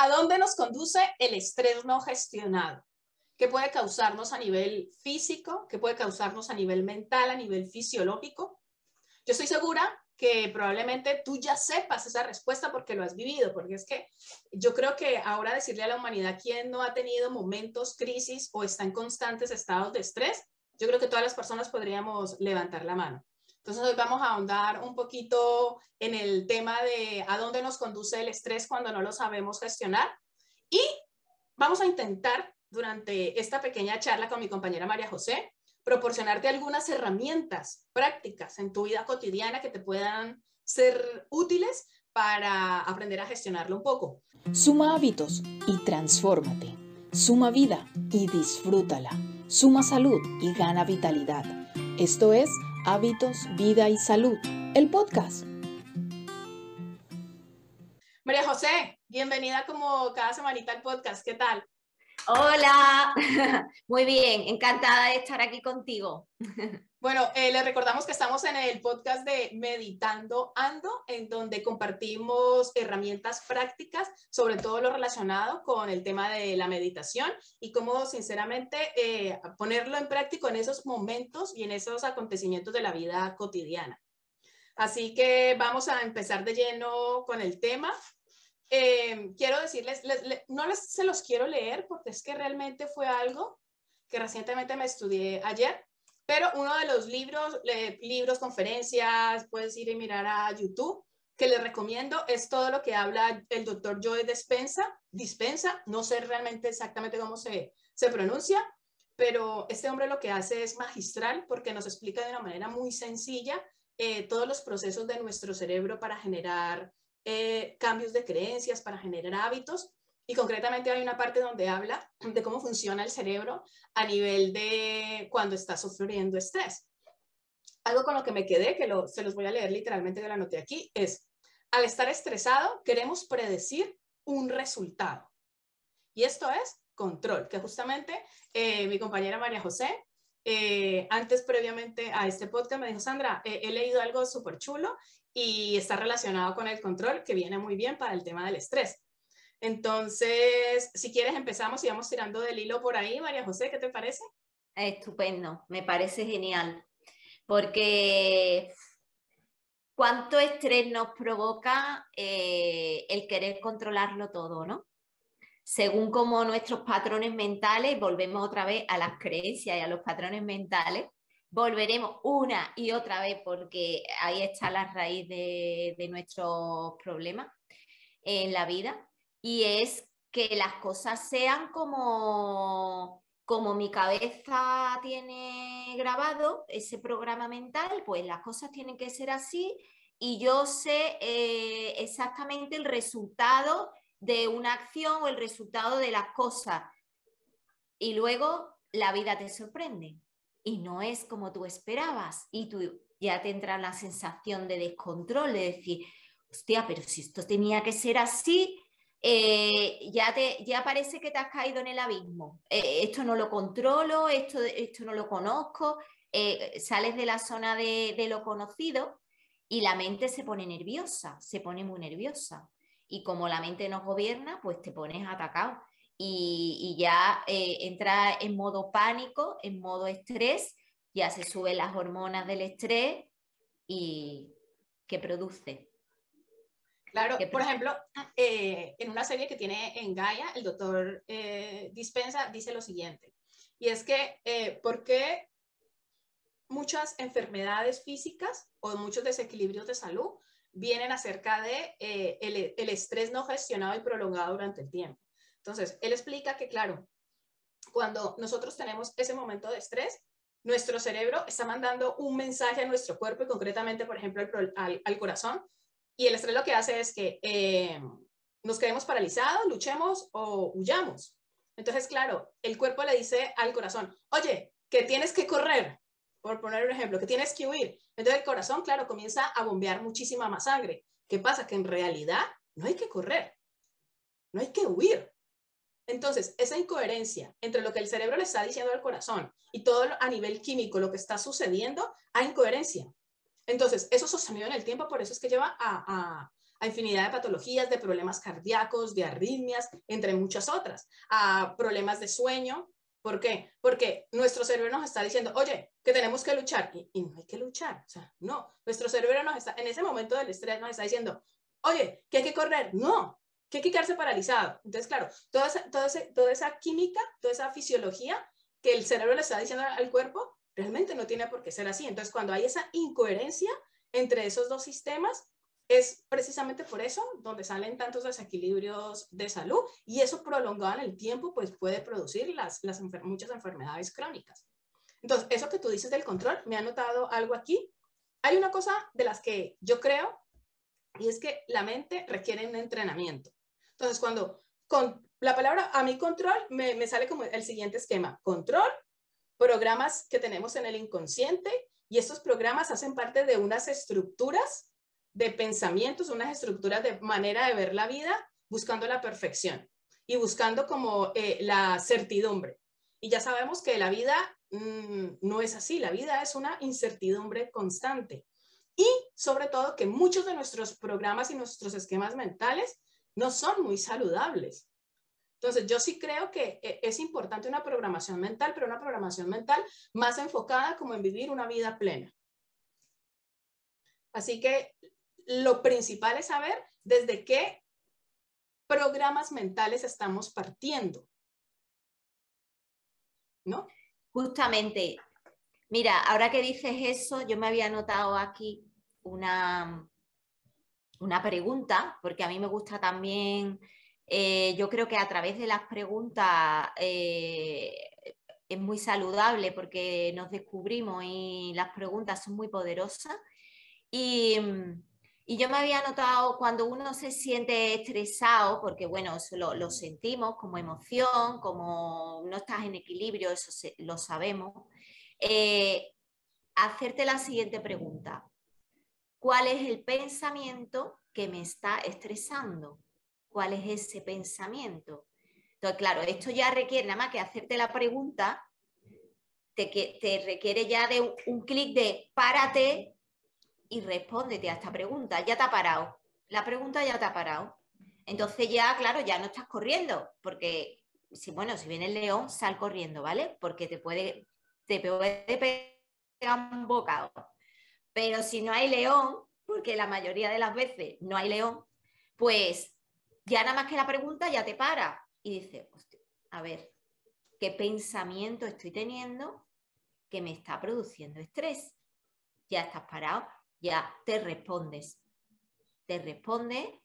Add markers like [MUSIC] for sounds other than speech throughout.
¿A dónde nos conduce el estrés no gestionado? ¿Qué puede causarnos a nivel físico? ¿Qué puede causarnos a nivel mental, a nivel fisiológico? Yo estoy segura que probablemente tú ya sepas esa respuesta porque lo has vivido, porque es que yo creo que ahora decirle a la humanidad quién no ha tenido momentos, crisis o está en constantes estados de estrés, yo creo que todas las personas podríamos levantar la mano. Entonces hoy vamos a ahondar un poquito en el tema de a dónde nos conduce el estrés cuando no lo sabemos gestionar y vamos a intentar durante esta pequeña charla con mi compañera María José proporcionarte algunas herramientas prácticas en tu vida cotidiana que te puedan ser útiles para aprender a gestionarlo un poco. Suma hábitos y transfórmate. Suma vida y disfrútala. Suma salud y gana vitalidad. Esto es Hábitos, Vida y Salud, el podcast. María José, bienvenida como cada semanita al podcast. ¿Qué tal? Hola, [LAUGHS] muy bien, encantada de estar aquí contigo. [LAUGHS] Bueno, eh, les recordamos que estamos en el podcast de Meditando Ando, en donde compartimos herramientas prácticas sobre todo lo relacionado con el tema de la meditación y cómo sinceramente eh, ponerlo en práctica en esos momentos y en esos acontecimientos de la vida cotidiana. Así que vamos a empezar de lleno con el tema. Eh, quiero decirles, no les, se los quiero leer porque es que realmente fue algo que recientemente me estudié ayer pero uno de los libros, libros, conferencias, puedes ir y mirar a YouTube, que les recomiendo, es todo lo que habla el doctor Joe Dispensa, Dispensa, no sé realmente exactamente cómo se, se pronuncia, pero este hombre lo que hace es magistral porque nos explica de una manera muy sencilla eh, todos los procesos de nuestro cerebro para generar eh, cambios de creencias, para generar hábitos y concretamente hay una parte donde habla de cómo funciona el cerebro a nivel de cuando está sufriendo estrés. Algo con lo que me quedé, que se los voy a leer literalmente de la anoté aquí, es, al estar estresado queremos predecir un resultado. Y esto es control, que justamente eh, mi compañera María José, eh, antes previamente a este podcast, me dijo, Sandra, he leído algo súper chulo y está relacionado con el control, que viene muy bien para el tema del estrés. Entonces, si quieres, empezamos y vamos tirando del hilo por ahí. María José, ¿qué te parece? Estupendo, me parece genial, porque cuánto estrés nos provoca eh, el querer controlarlo todo, ¿no? Según como nuestros patrones mentales, volvemos otra vez a las creencias y a los patrones mentales, volveremos una y otra vez porque ahí está la raíz de, de nuestros problemas en la vida y es que las cosas sean como, como mi cabeza tiene grabado ese programa mental, pues las cosas tienen que ser así y yo sé eh, exactamente el resultado de una acción o el resultado de las cosas. Y luego la vida te sorprende y no es como tú esperabas y tú ya tendrás la sensación de descontrol, de decir, hostia, pero si esto tenía que ser así, eh, ya, te, ya parece que te has caído en el abismo. Eh, esto no lo controlo, esto, esto no lo conozco, eh, sales de la zona de, lo conocido y la mente se pone nerviosa, se pone muy nerviosa. Y como la mente nos gobierna, pues te pones atacado y, y ya entras en modo pánico, en modo estrés, ya se suben las hormonas del estrés y que produce Claro, por ejemplo, eh, en una serie que tiene en Gaia, el doctor eh, Dispensa dice lo siguiente, y es que, eh, ¿por qué muchas enfermedades físicas o muchos desequilibrios de salud vienen acerca de el, el estrés no gestionado y prolongado durante el tiempo? Entonces, él explica que, claro, cuando nosotros tenemos ese momento de estrés, nuestro cerebro está mandando un mensaje a nuestro cuerpo y concretamente, por ejemplo, al, al corazón, y el estrés lo que hace es que eh, nos quedemos paralizados, luchemos o huyamos. Entonces, claro, el cuerpo le dice al corazón, oye, que tienes que correr, por poner un ejemplo, que tienes que huir. Entonces el corazón, claro, comienza a bombear muchísima más sangre. ¿Qué pasa? Que en realidad no hay que correr, no hay que huir. Entonces, esa incoherencia entre lo que el cerebro le está diciendo al corazón y todo a nivel químico, lo que está sucediendo, hay incoherencia. Entonces, eso sostenido en el tiempo, por eso es que lleva a, a infinidad de patologías, de problemas cardíacos, de arritmias, entre muchas otras, a problemas de sueño. ¿Por qué? Porque nuestro cerebro nos está diciendo, oye, que tenemos que luchar y, y no hay que luchar. O sea, no, nuestro cerebro nos está, en ese momento del estrés nos está diciendo, oye, que hay que correr. No, que hay que quedarse paralizado. Entonces, claro, toda esa, toda, toda esa química, toda esa fisiología que el cerebro le está diciendo al cuerpo, realmente no tiene por qué ser así. Entonces, cuando hay esa incoherencia entre esos dos sistemas, es precisamente por eso donde salen tantos desequilibrios de salud y eso prolongado en el tiempo pues puede producir las, las muchas enfermedades crónicas. Entonces, eso que tú dices del control, me ha notado algo aquí. Hay una cosa de las que yo creo y es que la mente requiere un entrenamiento. Entonces, cuando con la palabra a mi control me, me sale como el siguiente esquema, control, programas que tenemos en el inconsciente y estos programas hacen parte de unas estructuras de pensamientos, unas estructuras de manera de ver la vida buscando la perfección y buscando como eh, la certidumbre. Y ya sabemos que la vida mm, no es así, la vida es una incertidumbre constante. Y sobre todo que muchos de nuestros programas y nuestros esquemas mentales no son muy saludables. Entonces, yo sí creo que eh, es importante una programación mental, pero una programación mental más enfocada como en vivir una vida plena. Así que lo principal es saber desde qué programas mentales estamos partiendo. ¿No? Justamente, mira, ahora que dices eso, yo me había notado aquí una, una pregunta, porque a mí me gusta también eh, yo creo que a través de las preguntas eh, es muy saludable porque nos descubrimos y las preguntas son muy poderosas. Y, yo me había notado cuando uno se siente estresado, porque bueno, eso lo, sentimos como emoción, como no estás en equilibrio, eso lo sabemos, eh, hacerte la siguiente pregunta. ¿Cuál es el pensamiento que me está estresando? Cuál es ese pensamiento. Entonces, claro, esto ya requiere nada más que hacerte la pregunta, te, te requiere ya de un, clic de párate y respóndete a esta pregunta. Ya te ha parado. La pregunta ya te ha parado. Entonces ya, claro, ya no estás corriendo, porque si, bueno, si viene el león, sal corriendo, ¿vale? Porque te puede, te puede pegar un bocado. Pero si no hay león, porque la mayoría de las veces no hay león, pues ya nada más que la pregunta ya te para y dice, a ver, ¿qué pensamiento estoy teniendo que me está produciendo estrés? Ya estás parado, ya te respondes. Te responde,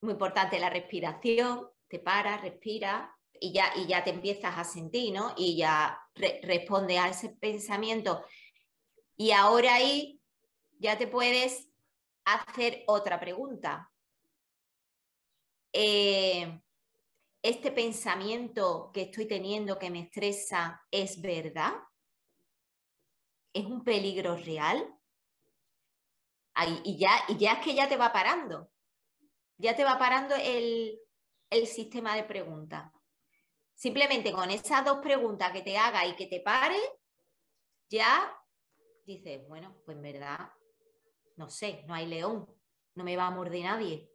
muy importante la respiración, te paras, respira y ya, y ya te empiezas a sentir, ¿no? Y ya responde a ese pensamiento. Y ahora ahí ya te puedes hacer otra pregunta. Eh, este pensamiento que estoy teniendo que me estresa es verdad? ¿Es un peligro real? y, ya, y ya es que ya te va parando. Ya te va parando el, el sistema de preguntas. Simplemente con esas dos preguntas que te haga y que te pare, ya dices, bueno, pues en verdad, no sé, no hay león, no me va a morder nadie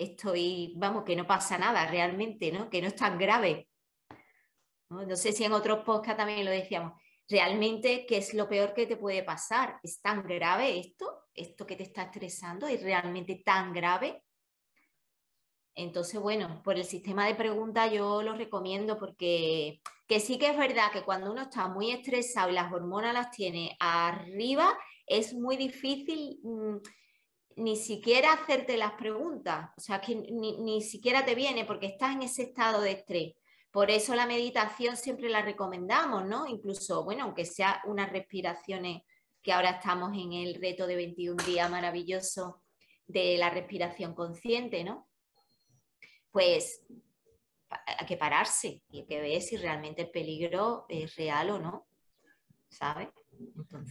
estoy, vamos, que no pasa nada realmente, ¿no? Que no es tan grave. No, sé si en otros podcasts también lo decíamos. Realmente, ¿qué es lo peor que te puede pasar? ¿Es tan grave esto? ¿Esto que te está estresando es realmente tan grave? Entonces, bueno, por el sistema de preguntas yo lo recomiendo porque que sí que es verdad que cuando uno está muy estresado y las hormonas las tiene arriba, es muy difícil mm, ni siquiera hacerte las preguntas, o sea, que ni, siquiera te viene porque estás en ese estado de estrés. Por eso la meditación siempre la recomendamos, ¿no? Incluso, bueno, aunque sea unas respiraciones, que ahora estamos en el reto de 21 días maravilloso de la respiración consciente, ¿no? Pues hay que pararse y hay que ver si realmente el peligro es real o no, ¿sabes?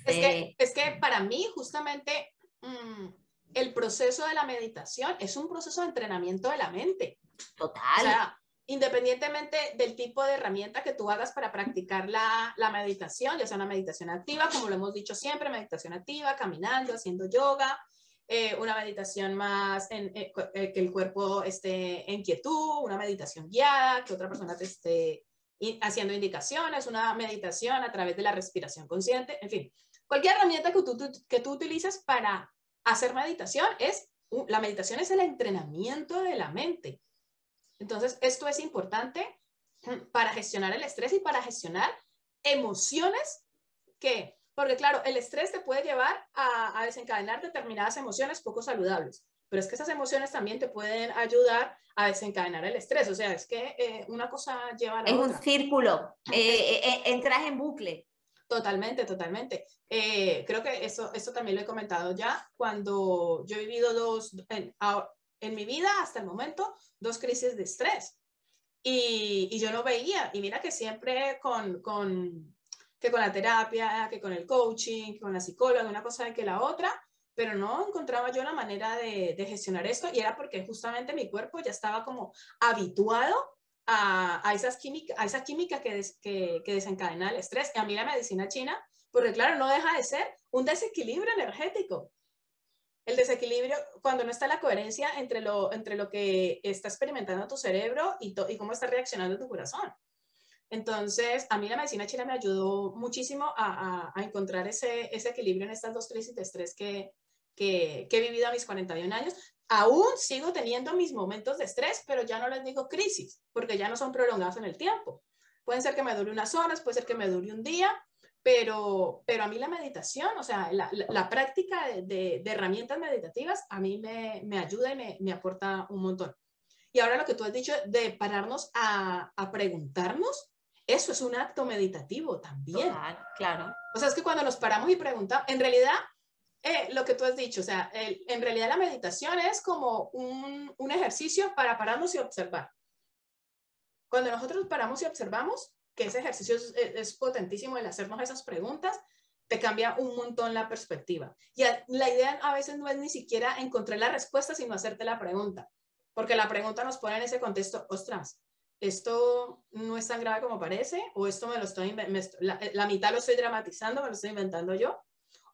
Es, que, para mí, justamente, mm, el proceso de la meditación es un proceso de entrenamiento de la mente. Total. O sea, independientemente del tipo de herramienta que tú hagas para practicar la, la, meditación, ya sea una meditación activa, como lo hemos dicho siempre, meditación activa, caminando, haciendo yoga, eh, una meditación más en, eh, eh, que el cuerpo esté en quietud, una meditación guiada, que otra persona te esté haciendo indicaciones, una meditación a través de la respiración consciente, en fin, cualquier herramienta que tú, que tú utilices para hacer meditación es, la meditación es el entrenamiento de la mente. Entonces, esto es importante mm, para gestionar el estrés y para gestionar emociones que, porque claro, el estrés te puede llevar a, desencadenar determinadas emociones poco saludables, pero es que esas emociones también te pueden ayudar a desencadenar el estrés, o sea, es que eh, una cosa lleva a la otra. Es un círculo, eh, eh, entras en bucle. Totalmente, totalmente. creo que eso, eso también lo he comentado ya cuando yo he vivido dos, en, en mi vida hasta el momento, dos crisis de estrés. Y, y, yo no veía, y mira que siempre con, con, que con la terapia, que con el coaching, que con la psicóloga, una cosa de que la otra, pero no encontraba yo la manera de, de gestionar esto y era porque justamente mi cuerpo ya estaba como habituado a, a, esas química, a esa química que, que, que, desencadena el estrés. Y a mí la medicina china, porque claro, no deja de ser un desequilibrio energético. El desequilibrio, cuando no está la coherencia entre lo, entre lo que está experimentando tu cerebro y, y cómo está reaccionando tu corazón. Entonces, a mí la medicina china me ayudó muchísimo a, encontrar ese, equilibrio en estas dos crisis de estrés que, que, he vivido a mis 41 años. Aún sigo teniendo mis momentos de estrés, pero ya no les digo crisis, porque ya no son prolongados en el tiempo. Pueden ser que me dure unas horas, puede ser que me dure un día, pero, pero a mí la meditación, o sea, la, práctica de, herramientas meditativas, a mí me, ayuda y me, me, aporta un montón. Y ahora lo que tú has dicho de pararnos a, a preguntarnos, eso es un acto meditativo también. claro. O sea, es que cuando nos paramos y preguntamos, en realidad, eh, lo que tú has dicho, o sea, en realidad la meditación es como un, un, ejercicio para pararnos y observar. Cuando nosotros paramos y observamos, que ese ejercicio es, es potentísimo el hacernos esas preguntas, te cambia un montón la perspectiva. Y la idea a veces no es ni siquiera encontrar la respuesta, sino hacerte la pregunta, porque la pregunta nos pone en ese contexto, ostras, esto no es tan grave como parece, o esto me lo estoy, la, mitad lo estoy dramatizando, me lo estoy inventando yo,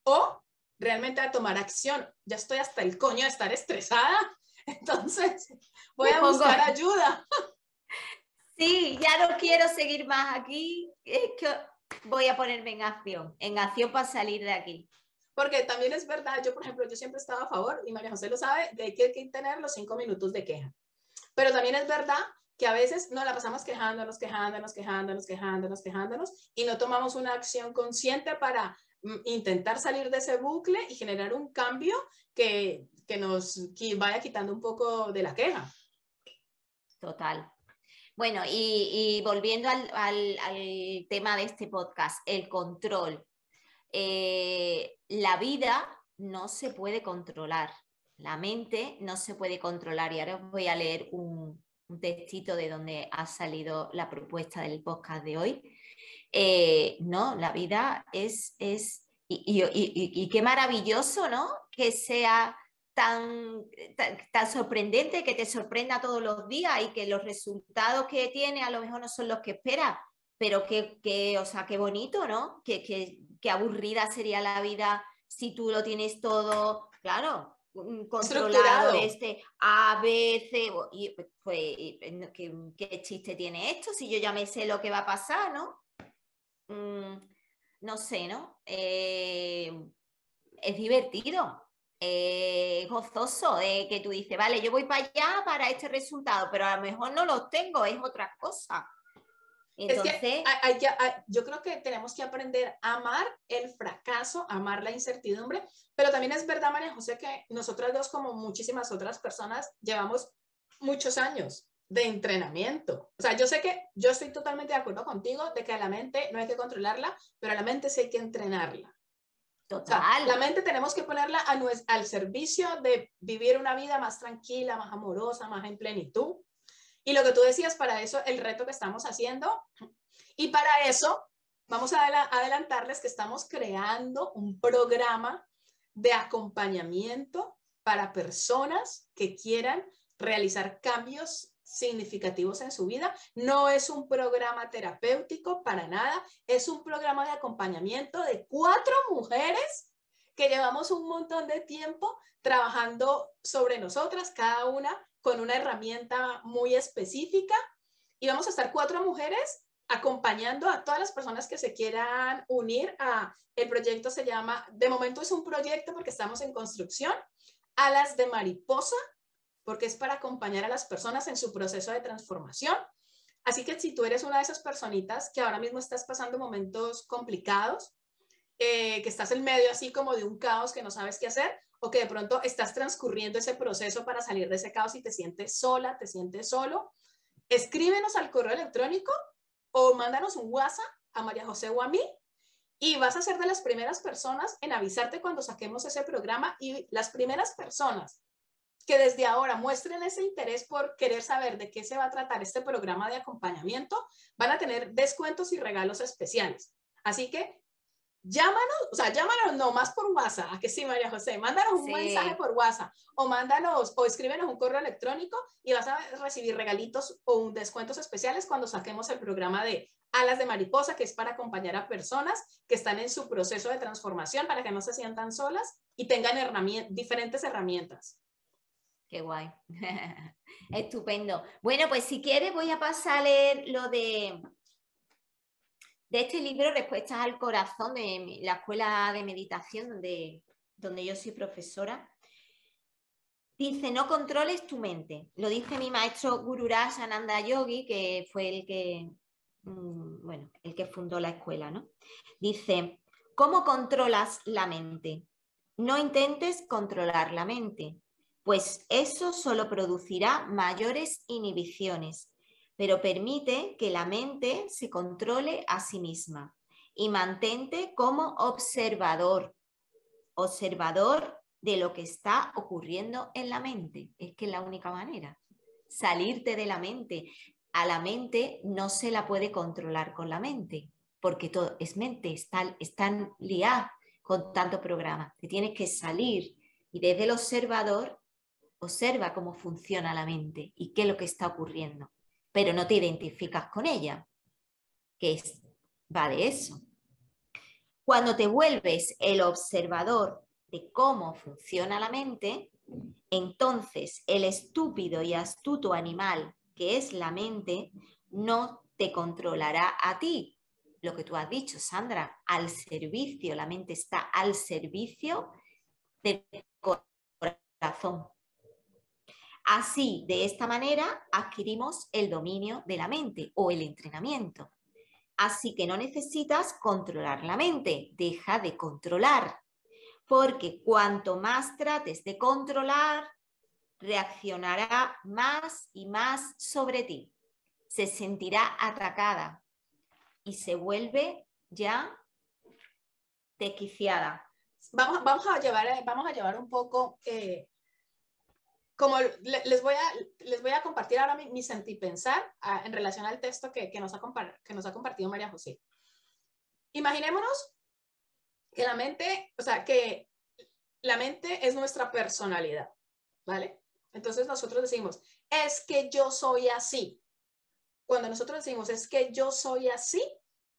o realmente a tomar acción. Ya estoy hasta el coño de estar estresada, [LAUGHS] entonces voy a buscar ayuda. Sí, ya no quiero seguir más aquí, es que voy a ponerme en acción, en acción para salir de aquí. Porque también es verdad, yo por ejemplo, yo siempre estaba a favor, y María José lo sabe, de que hay que tener los cinco minutos de queja. Pero también es verdad que a veces nos la pasamos quejándonos, quejándonos, quejándonos, quejándonos, quejándonos y no tomamos una acción consciente para intentar salir de ese bucle y generar un cambio que, que nos vaya quitando un poco de la queja. Total. Bueno, y, volviendo al, al, tema de este podcast, el control. Eh, la vida no se puede controlar, la mente no se puede controlar. Y ahora os voy a leer un, un textito de donde ha salido la propuesta del podcast de hoy. Eh, no, la vida es, es y, qué maravilloso, ¿no? Que sea tan, tan, sorprendente, que te sorprenda todos los días y que los resultados que tiene a lo mejor no son los que esperas, pero que, o sea, qué bonito, ¿no? Que, que aburrida sería la vida si tú lo tienes todo, claro, controlado este A, B, C, y pues, pues ¿qué, chiste tiene esto? Si yo ya me sé lo que va a pasar, ¿no? Mm, no sé, ¿no? Eh, es divertido, es gozoso, que tú dices, vale, yo voy para allá para este resultado, pero a lo mejor no lo tengo, es otra cosa. Entonces, yo creo que tenemos que aprender a amar el fracaso, amar la incertidumbre, pero también es verdad, María José, que nosotras dos, como muchísimas otras personas, llevamos muchos años de entrenamiento. O sea, yo sé que yo estoy totalmente de acuerdo contigo de que a la mente no hay que controlarla, pero a la mente sí hay que entrenarla. Total. la mente tenemos que ponerla a al servicio de vivir una vida más tranquila, más amorosa, más en plenitud. Y lo que tú decías, para eso, el reto que estamos haciendo. Y para eso, vamos a adelantarles que estamos creando un programa de acompañamiento para personas que quieran realizar cambios significativos en su vida. No es un programa terapéutico para nada, es un programa de acompañamiento de cuatro mujeres que llevamos un montón de tiempo trabajando sobre nosotras, cada una con una herramienta muy específica. Y vamos a estar cuatro mujeres acompañando a todas las personas que se quieran unir a el proyecto se llama, de momento es un proyecto porque estamos en construcción, Alas de Mariposa, porque es para acompañar a las personas en su proceso de transformación. Así que si tú eres una de esas personitas que ahora mismo estás pasando momentos complicados, eh, que estás en medio así como de un caos que no sabes qué hacer, o que de pronto estás transcurriendo ese proceso para salir de ese caos y te sientes sola, te sientes solo, escríbenos al correo electrónico o mándanos un WhatsApp a María José o a mí y vas a ser de las primeras personas en avisarte cuando saquemos ese programa y las primeras personas que desde ahora muestren ese interés por querer saber de qué se va a tratar este programa de acompañamiento, van a tener descuentos y regalos especiales. Así que llámanos, o sea, llámanos no más por WhatsApp, a que sí, María José, mándanos un mensaje por WhatsApp o mándanos o escríbenos un correo electrónico y vas a recibir regalitos o descuentos especiales cuando saquemos el programa de Alas de Mariposa, que es para acompañar a personas que están en su proceso de transformación para que no se sientan solas y tengan diferentes herramientas. Qué guay. [LAUGHS] Estupendo. Bueno, pues si quieres voy a pasar a leer lo de, de este libro, Respuestas al Corazón, de la Escuela de Meditación, donde, donde yo soy profesora. Dice, no controles tu mente. Lo dice mi maestro Guru Ananda Yogi, que fue el que, mm, bueno, el que fundó la escuela, ¿no? Dice, ¿cómo controlas la mente? No intentes controlar la mente pues eso solo producirá mayores inhibiciones, pero permite que la mente se controle a sí misma y mantente como observador, observador de lo que está ocurriendo en la mente. Es que es la única manera, salirte de la mente. A la mente no se la puede controlar con la mente, porque todo es mente, están, están liadas con tanto programa. Te tienes que salir y desde el observador observa cómo funciona la mente y qué es lo que está ocurriendo, pero no te identificas con ella, que es, va de eso. Cuando te vuelves el observador de cómo funciona la mente, entonces el estúpido y astuto animal que es la mente no te controlará a ti. Lo que tú has dicho, Sandra, al servicio, la mente está al servicio del corazón. Así, de esta manera, adquirimos el dominio de la mente o el entrenamiento. Así que no necesitas controlar la mente, deja de controlar, porque cuanto más trates de controlar, reaccionará más y más sobre ti, se sentirá atacada y se vuelve ya tequiciada. Vamos, vamos, a, llevar, vamos a llevar un poco eh, como les voy a, les voy a compartir ahora mi, mi sentir pensar ah, en relación al texto que, que, nos ha que nos ha compartido María José. Imaginémonos que la mente, o sea, que la mente es nuestra personalidad, ¿vale? Entonces nosotros decimos, es que yo soy así. Cuando nosotros decimos, es que yo soy así,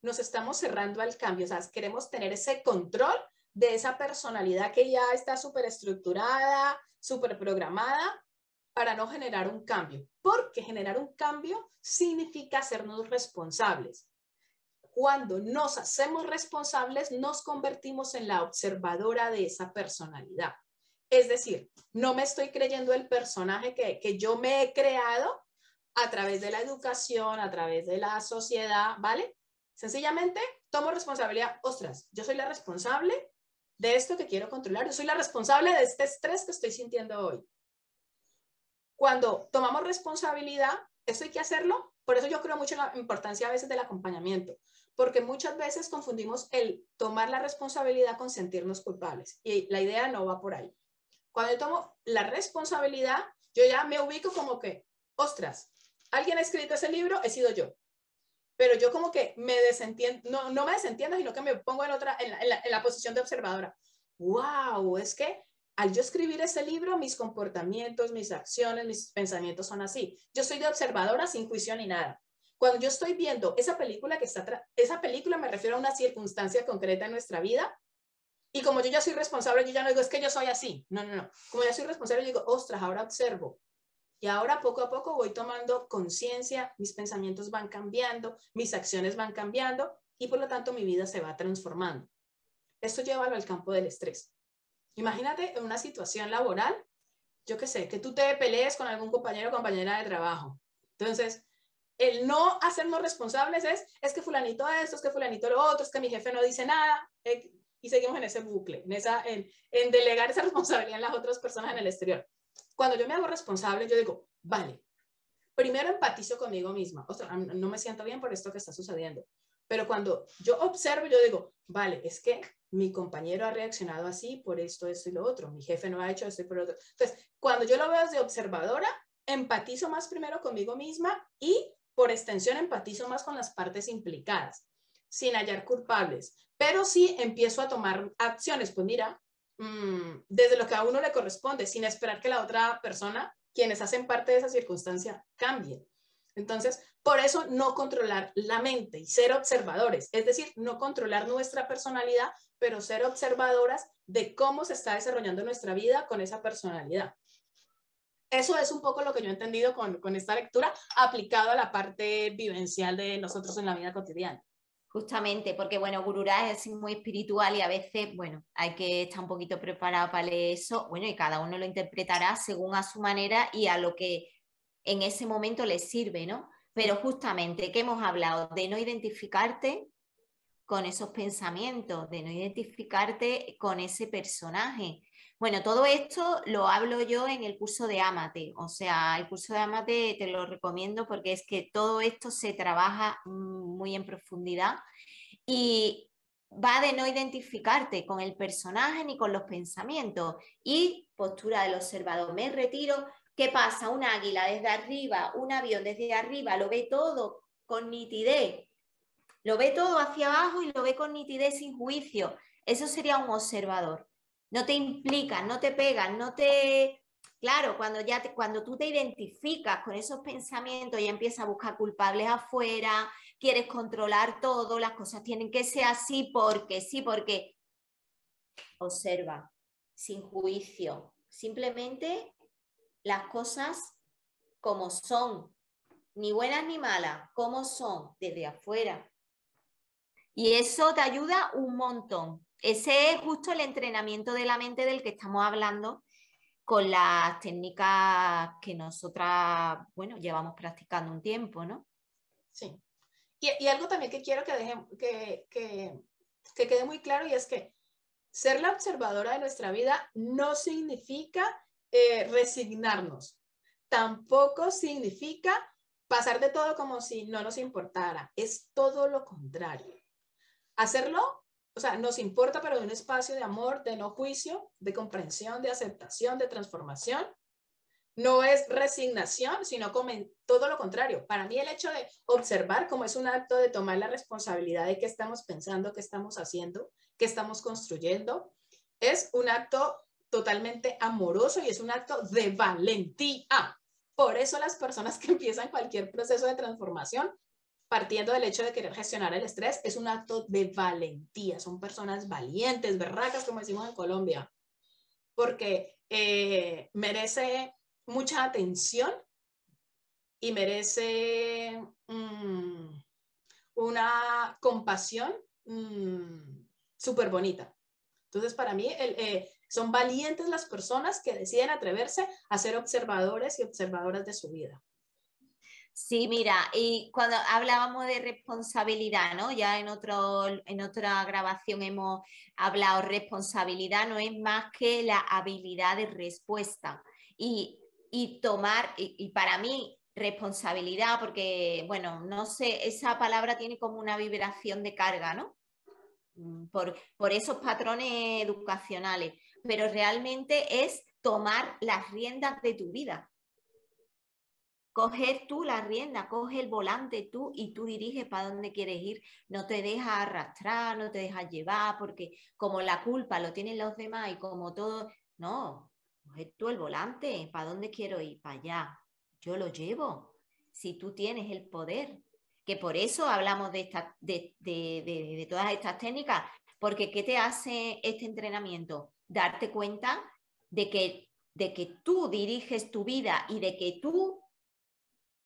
nos estamos cerrando al cambio, o sea, queremos tener ese control de esa personalidad que ya está súper estructurada, súper programada, para no generar un cambio. Porque generar un cambio significa hacernos responsables. Cuando nos hacemos responsables, nos convertimos en la observadora de esa personalidad. Es decir, no me estoy creyendo el personaje que, que yo me he creado a través de la educación, a través de la sociedad, ¿vale? Sencillamente tomo responsabilidad. Ostras, yo soy la responsable de esto que quiero controlar. Yo soy la responsable de este estrés que estoy sintiendo hoy. Cuando tomamos responsabilidad, eso hay que hacerlo. Por eso yo creo mucho en la importancia a veces del acompañamiento, porque muchas veces confundimos el tomar la responsabilidad con sentirnos culpables y la idea no va por ahí. Cuando yo tomo la responsabilidad, yo ya me ubico como que, ostras, alguien ha escrito ese libro, he sido yo pero yo como que me desentiendo, no, no me desentiendo, sino que me pongo en otra, en la, en la, posición de observadora. ¡Wow! Es que al yo escribir ese libro, mis comportamientos, mis acciones, mis pensamientos son así. Yo soy de observadora sin juicio ni nada. Cuando yo estoy viendo esa película que está, esa película me refiero a una circunstancia concreta en nuestra vida Y como yo ya soy responsable, yo ya no digo, es que yo soy así. No, no, no. Como ya soy responsable, yo digo, ostras, ahora observo. Y ahora poco a poco voy tomando conciencia, mis pensamientos van cambiando, mis acciones van cambiando y por lo tanto mi vida se va transformando. Esto llévalo al campo del estrés. Imagínate en una situación laboral, yo qué sé, que tú te pelees con algún compañero o compañera de trabajo. Entonces, el no hacernos responsables es, es que fulanito esto, es que fulanito lo otro, es que mi jefe no dice nada, eh, y seguimos en ese bucle, en, esa, en, en delegar esa [LAUGHS] responsabilidad en las otras personas en el exterior. Cuando yo me hago responsable, yo digo, vale, primero empatizo conmigo misma, o sea, no me siento bien por esto que está sucediendo, pero cuando yo observo, yo digo, vale, es que mi compañero ha reaccionado así por esto, esto y lo otro, mi jefe no ha hecho esto y por otro. Entonces, cuando yo lo veo desde observadora, empatizo más primero conmigo misma y por extensión empatizo más con las partes implicadas, sin hallar culpables. Pero sí empiezo a tomar acciones, pues mira, mm, desde lo que a uno le corresponde, sin esperar que la otra persona, quienes hacen parte de esa circunstancia, cambie. Entonces, por eso no controlar la mente y ser observadores, es decir, no controlar nuestra personalidad, pero ser observadoras de cómo se está desarrollando nuestra vida con esa personalidad. Eso es un poco lo que yo he entendido con, con esta lectura aplicado a la parte vivencial de nosotros en la vida cotidiana. Justamente, porque bueno, Gurura es muy espiritual y a veces, bueno, hay que estar un poquito preparado para leer eso, bueno, y cada uno lo interpretará según a su manera y a lo que en ese momento le sirve, ¿no? Pero justamente que hemos hablado de no identificarte con esos pensamientos, de no identificarte con ese personaje, bueno, todo esto lo hablo yo en el curso de Amate, o sea, el curso de Amate te lo recomiendo porque es que todo esto se trabaja muy en profundidad y va de no identificarte con el personaje ni con los pensamientos y postura del observador. Me retiro, ¿qué pasa? Un águila desde arriba, un avión desde arriba, lo ve todo con nitidez, lo ve todo hacia abajo y lo ve con nitidez sin juicio. Eso sería un observador no te implican, no te pegan, no te... Claro, cuando, ya cuando tú te identificas con esos pensamientos y empiezas a buscar culpables afuera, quieres controlar todo, las cosas tienen que ser así porque sí, porque observa, sin juicio, simplemente las cosas como son, ni buenas ni malas, como son, desde afuera. Y eso te ayuda un montón. Ese es justo el entrenamiento de la mente del que estamos hablando con las técnicas que nosotras, bueno, llevamos practicando un tiempo, ¿no? Sí. Y, algo también que quiero que, deje, que, que, que quede muy claro y es que ser la observadora de nuestra vida no significa eh, resignarnos, tampoco significa pasar de todo como si no nos importara, es todo lo contrario. Hacerlo o sea, nos importa, pero de un espacio de amor, de no juicio, de comprensión, de aceptación, de transformación. No es resignación, sino todo lo contrario. Para mí el hecho de observar como es un acto de tomar la responsabilidad de qué estamos pensando, qué estamos haciendo, qué estamos construyendo, es un acto totalmente amoroso y es un acto de valentía. Por eso las personas que empiezan cualquier proceso de transformación partiendo del hecho de querer gestionar el estrés, es un acto de valentía. Son personas valientes, berracas, como decimos en Colombia, porque eh, merece mucha atención y merece mm, una compasión mm, súper bonita. Entonces, para mí, eh, son valientes las personas que deciden atreverse a ser observadores y observadoras de su vida. Sí, mira, y cuando hablábamos de responsabilidad, ¿no? Ya en, otro, en otra grabación hemos hablado, responsabilidad no es más que la habilidad de respuesta. Y, tomar, y, para mí, responsabilidad, porque, bueno, no sé, esa palabra tiene como una vibración de carga, ¿no? Mm, por, por esos patrones educacionales, pero realmente es tomar las riendas de tu vida coger tú la rienda, coge el volante tú y tú diriges para dónde quieres ir. No te dejas arrastrar, no te dejas llevar, porque como la culpa lo tienen los demás y como todo, no, coge tú el volante, ¿para dónde quiero ir? Para allá. Yo lo llevo. Si tú tienes el poder, que por eso hablamos de, de, de todas estas técnicas, Porque ¿qué te hace este entrenamiento? Darte cuenta de que, de que tú diriges tu vida y de que tú,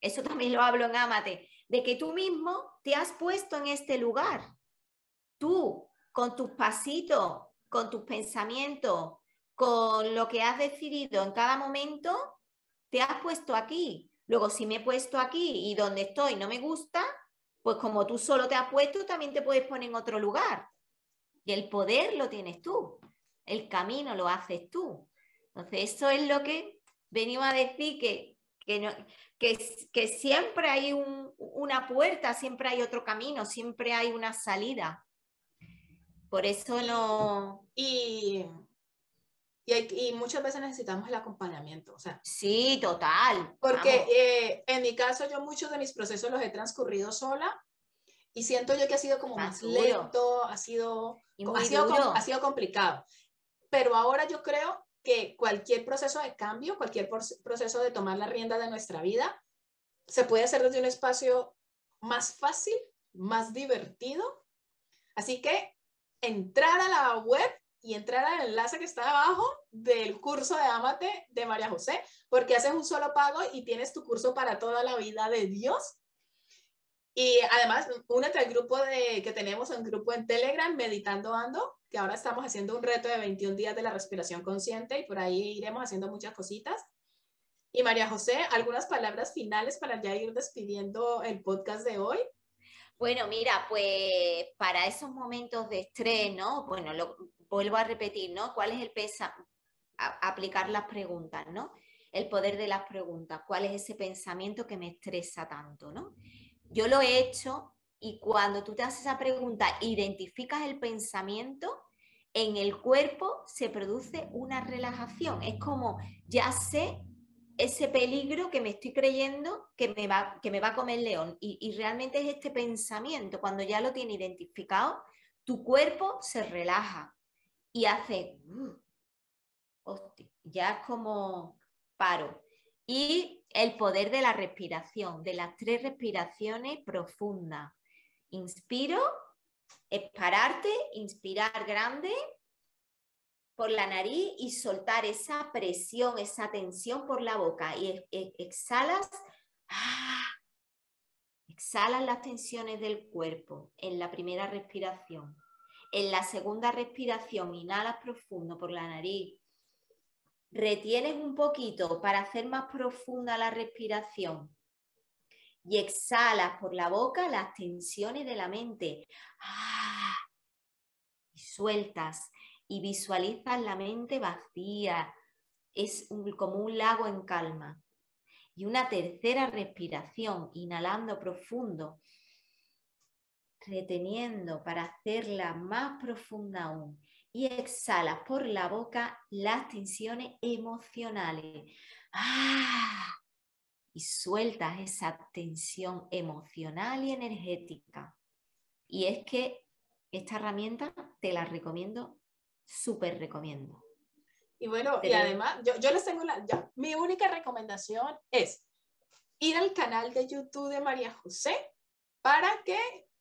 eso también lo hablo en Amate, de que tú mismo te has puesto en este lugar. Tú, con tus pasitos, con tus pensamientos, con lo que has decidido en cada momento, te has puesto aquí. Luego, si me he puesto aquí y donde estoy no me gusta, pues como tú solo te has puesto, también te puedes poner en otro lugar. Y el poder lo tienes tú, el camino lo haces tú. Entonces, eso es lo que venimos a decir que, que, siempre hay una puerta, siempre hay otro camino, siempre hay una salida. Por eso no... Y, y, muchas veces necesitamos el acompañamiento. O sea, sí, total. Porque eh, en mi caso yo muchos de mis procesos los he transcurrido sola y siento yo que ha sido como más, lento, ha sido, ha sido, ha sido complicado. Pero ahora yo creo que cualquier proceso de cambio, cualquier proceso de tomar la rienda de nuestra vida, se puede hacer desde un espacio más fácil, más divertido. Así que entrar a la web y entrar al enlace que está abajo del curso de Amate de María José, porque haces un solo pago y tienes tu curso para toda la vida de Dios. Y además, únete al grupo de, que tenemos, un grupo en Telegram, Meditando Ando, que ahora estamos haciendo un reto de 21 días de la respiración consciente y por ahí iremos haciendo muchas cositas. Y María José, algunas palabras finales para ya ir despidiendo el podcast de hoy. Bueno, mira, pues para esos momentos de estrés, ¿no? Bueno, lo, vuelvo a repetir, ¿no? ¿Cuál es el peso? aplicar las preguntas, ¿no? El poder de las preguntas. ¿Cuál es ese pensamiento que me estresa tanto, ¿no? Yo lo he hecho y cuando tú te haces esa pregunta, identificas el pensamiento, en el cuerpo se produce una relajación. Es como, ya sé ese peligro que me estoy creyendo que me va, que me va a comer el león. Y, realmente es este pensamiento, cuando ya lo tiene identificado, tu cuerpo se relaja y hace, uh, ya es como paro. Y el poder de la respiración, de las tres respiraciones profundas. Inspiro, es pararte, inspirar grande, por la nariz y soltar esa presión, esa tensión por la boca. Y exhalas, ¡ah! exhalas las tensiones del cuerpo en la primera respiración. En la segunda respiración, inhalas profundo por la nariz. Retienes un poquito para hacer más profunda la respiración. Y exhalas por la boca las tensiones de la mente. ¡Ah! Sueltas y visualizas la mente vacía, es como un lago en calma. Y una tercera respiración, inhalando profundo, reteniendo para hacerla más profunda aún. Y exhalas por la boca las tensiones emocionales. ¡Ah! Y sueltas esa tensión emocional y energética. Y es que esta herramienta te la recomiendo súper recomiendo. Y bueno, y además, yo, yo les tengo la, ya, mi única recomendación es ir al canal de YouTube de María José para que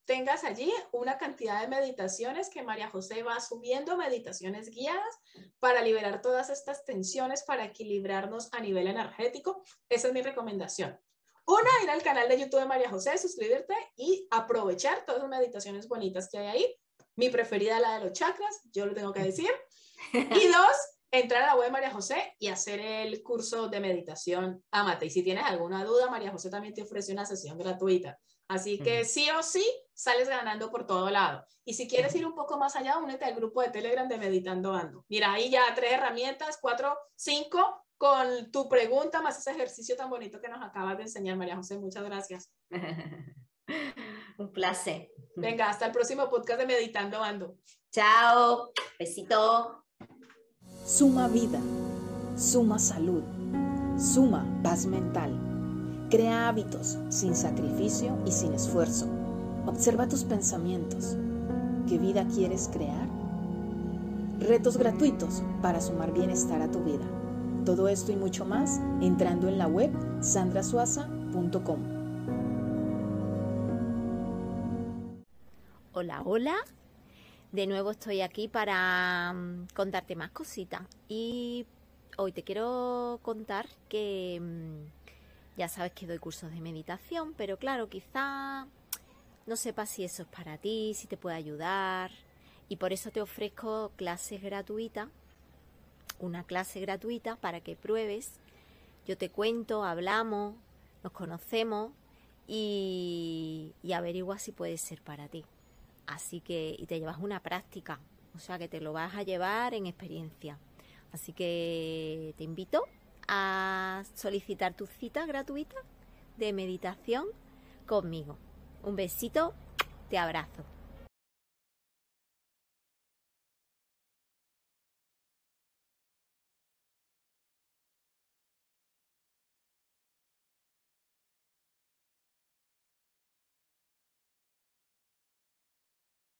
tengas allí una cantidad de meditaciones que María José va subiendo, meditaciones guiadas para liberar todas estas tensiones, para equilibrarnos a nivel energético. Esa es mi recomendación. Una, ir al canal de YouTube de María José, suscribirte y aprovechar todas las meditaciones bonitas que hay ahí. Mi preferida la de los chakras, yo lo tengo que decir. [LAUGHS] Y dos, entrar a la web de María José y hacer el curso de meditación Amate. Y si tienes alguna duda, María José también te ofrece una sesión gratuita. Así que sí o sí sales ganando por todo lado. Y si quieres ir un poco más allá, únete al grupo de Telegram de Meditando Ando. Mira, ahí ya tres herramientas, cuatro, cinco, con tu pregunta más ese ejercicio tan bonito que nos acabas de enseñar, María José. Muchas gracias. [LAUGHS] Un placer. Venga, hasta el próximo podcast de Meditando Ando. Chao, besito. Suma vida, suma salud, suma paz mental. Crea hábitos sin sacrificio y sin esfuerzo. Observa tus pensamientos. ¿Qué vida quieres crear? Retos gratuitos para sumar bienestar a tu vida. Todo esto y mucho más entrando en la web sandrasuaza.com. Hola, hola. De nuevo estoy aquí para mm, contarte más cositas y hoy te quiero contar que mm, ya sabes que doy cursos de meditación, pero claro, quizá no sepas si eso es para ti, si te puede ayudar y por eso te ofrezco clases gratuitas, una clase gratuita para que pruebes. Yo te cuento, hablamos, nos conocemos y, y averigua si puede ser para ti. Así que, y te llevas una práctica, o sea que te lo vas a llevar en experiencia. Así que te invito a solicitar tu cita gratuita de meditación conmigo. Un besito, te abrazo.